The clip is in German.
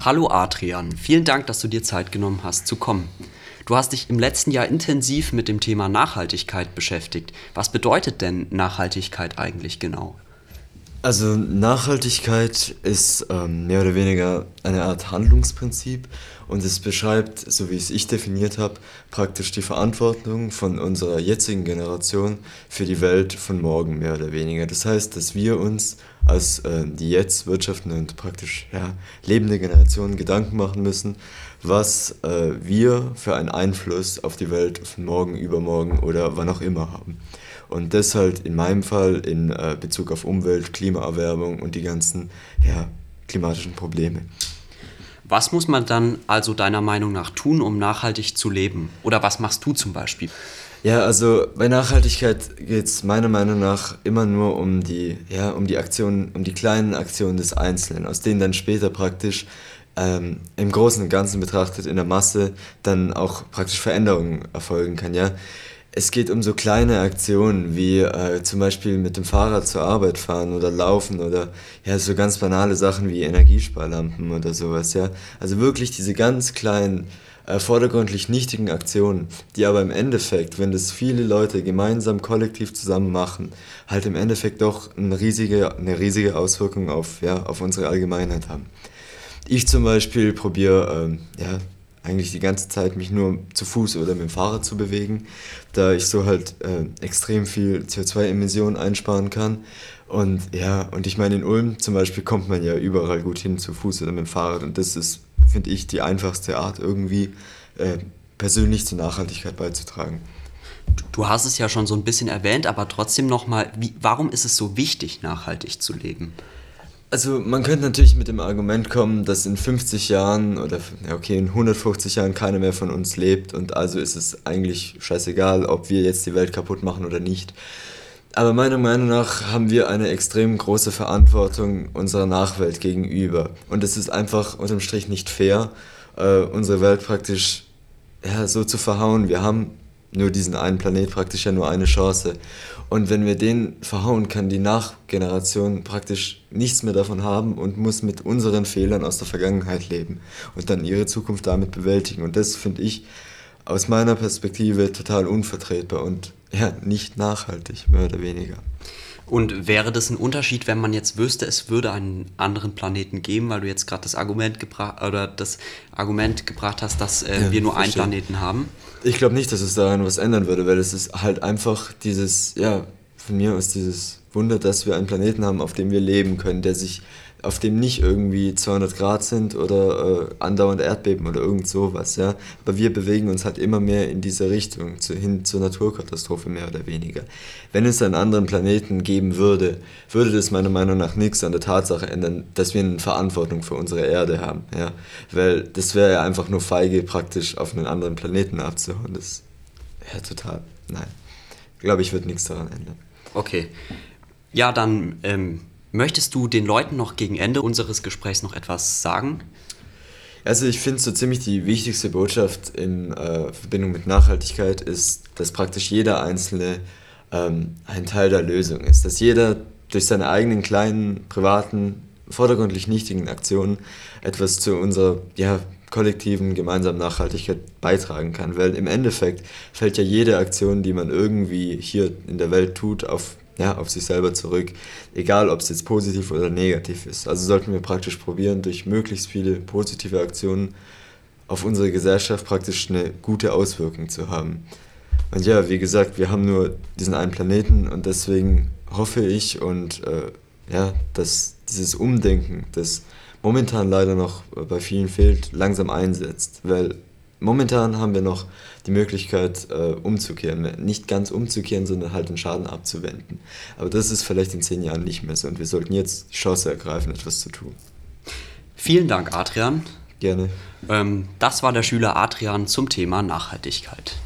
Hallo Adrian, vielen Dank, dass du dir Zeit genommen hast zu kommen. Du hast dich im letzten Jahr intensiv mit dem Thema Nachhaltigkeit beschäftigt. Was bedeutet denn Nachhaltigkeit eigentlich genau? Also Nachhaltigkeit ist ähm, mehr oder weniger eine Art Handlungsprinzip und es beschreibt, so wie es ich definiert habe, praktisch die Verantwortung von unserer jetzigen Generation für die Welt von morgen mehr oder weniger. Das heißt, dass wir uns als äh, die jetzt wirtschaftende und praktisch ja, lebende Generation Gedanken machen müssen, was äh, wir für einen Einfluss auf die Welt von morgen, übermorgen oder wann auch immer haben. Und das halt in meinem Fall in äh, Bezug auf Umwelt, Klimaerwärmung und die ganzen ja, klimatischen Probleme. Was muss man dann also deiner Meinung nach tun, um nachhaltig zu leben? Oder was machst du zum Beispiel? Ja, also bei Nachhaltigkeit geht es meiner Meinung nach immer nur um die, ja, um die Aktionen, um die kleinen Aktionen des Einzelnen, aus denen dann später praktisch ähm, im Großen und Ganzen betrachtet in der Masse dann auch praktisch Veränderungen erfolgen kann, ja. Es geht um so kleine Aktionen wie äh, zum Beispiel mit dem Fahrrad zur Arbeit fahren oder laufen oder ja so ganz banale Sachen wie Energiesparlampen oder sowas, ja. Also wirklich diese ganz kleinen, äh, vordergründlich nichtigen Aktionen, die aber im Endeffekt, wenn das viele Leute gemeinsam, kollektiv zusammen machen, halt im Endeffekt doch eine riesige, eine riesige Auswirkung auf, ja, auf unsere Allgemeinheit haben. Ich zum Beispiel probiere, ähm, ja, eigentlich die ganze Zeit mich nur zu Fuß oder mit dem Fahrrad zu bewegen, da ich so halt äh, extrem viel CO2-Emissionen einsparen kann. Und ja, und ich meine, in Ulm zum Beispiel kommt man ja überall gut hin zu Fuß oder mit dem Fahrrad und das ist, finde ich, die einfachste Art irgendwie äh, persönlich zur Nachhaltigkeit beizutragen. Du hast es ja schon so ein bisschen erwähnt, aber trotzdem nochmal, warum ist es so wichtig, nachhaltig zu leben? Also man könnte natürlich mit dem Argument kommen, dass in 50 Jahren oder ja okay, in 150 Jahren keiner mehr von uns lebt und also ist es eigentlich scheißegal, ob wir jetzt die Welt kaputt machen oder nicht. Aber meiner Meinung nach haben wir eine extrem große Verantwortung unserer Nachwelt gegenüber. Und es ist einfach unterm Strich nicht fair, äh, unsere Welt praktisch ja, so zu verhauen. Wir haben nur diesen einen Planet praktisch ja nur eine Chance. Und wenn wir den verhauen, kann die Nachgeneration praktisch nichts mehr davon haben und muss mit unseren Fehlern aus der Vergangenheit leben und dann ihre Zukunft damit bewältigen. Und das finde ich aus meiner Perspektive total unvertretbar und ja, nicht nachhaltig, mehr oder weniger. Und wäre das ein Unterschied, wenn man jetzt wüsste, es würde einen anderen Planeten geben, weil du jetzt gerade das Argument gebracht oder das Argument gebracht hast, dass äh, ja, wir nur verstehe. einen Planeten haben? Ich glaube nicht, dass es daran was ändern würde, weil es ist halt einfach dieses, ja, von mir aus dieses Wunder, dass wir einen Planeten haben, auf dem wir leben können, der sich auf dem nicht irgendwie 200 Grad sind oder äh, andauernd Erdbeben oder irgend sowas, ja. Aber wir bewegen uns halt immer mehr in diese Richtung, zu, hin zur Naturkatastrophe mehr oder weniger. Wenn es einen anderen Planeten geben würde, würde das meiner Meinung nach nichts an der Tatsache ändern, dass wir eine Verantwortung für unsere Erde haben, ja. Weil das wäre ja einfach nur feige, praktisch auf einen anderen Planeten abzuhauen. Das ja total, nein. Glaube ich, wird nichts daran ändern. Okay. Ja, dann ähm, Möchtest du den Leuten noch gegen Ende unseres Gesprächs noch etwas sagen? Also ich finde so ziemlich die wichtigste Botschaft in äh, Verbindung mit Nachhaltigkeit ist, dass praktisch jeder Einzelne ähm, ein Teil der Lösung ist. Dass jeder durch seine eigenen kleinen, privaten, vordergründlich nichtigen Aktionen etwas zu unserer ja, kollektiven gemeinsamen Nachhaltigkeit beitragen kann. Weil im Endeffekt fällt ja jede Aktion, die man irgendwie hier in der Welt tut, auf ja, auf sich selber zurück, egal ob es jetzt positiv oder negativ ist. Also sollten wir praktisch probieren, durch möglichst viele positive Aktionen auf unsere Gesellschaft praktisch eine gute Auswirkung zu haben. Und ja, wie gesagt, wir haben nur diesen einen Planeten und deswegen hoffe ich und äh, ja, dass dieses Umdenken, das momentan leider noch bei vielen fehlt, langsam einsetzt, weil momentan haben wir noch die Möglichkeit äh, umzukehren. Nicht ganz umzukehren, sondern halt den Schaden abzuwenden. Aber das ist vielleicht in zehn Jahren nicht mehr so und wir sollten jetzt die Chance ergreifen, etwas zu tun. Vielen Dank, Adrian. Gerne. Ähm, das war der Schüler Adrian zum Thema Nachhaltigkeit.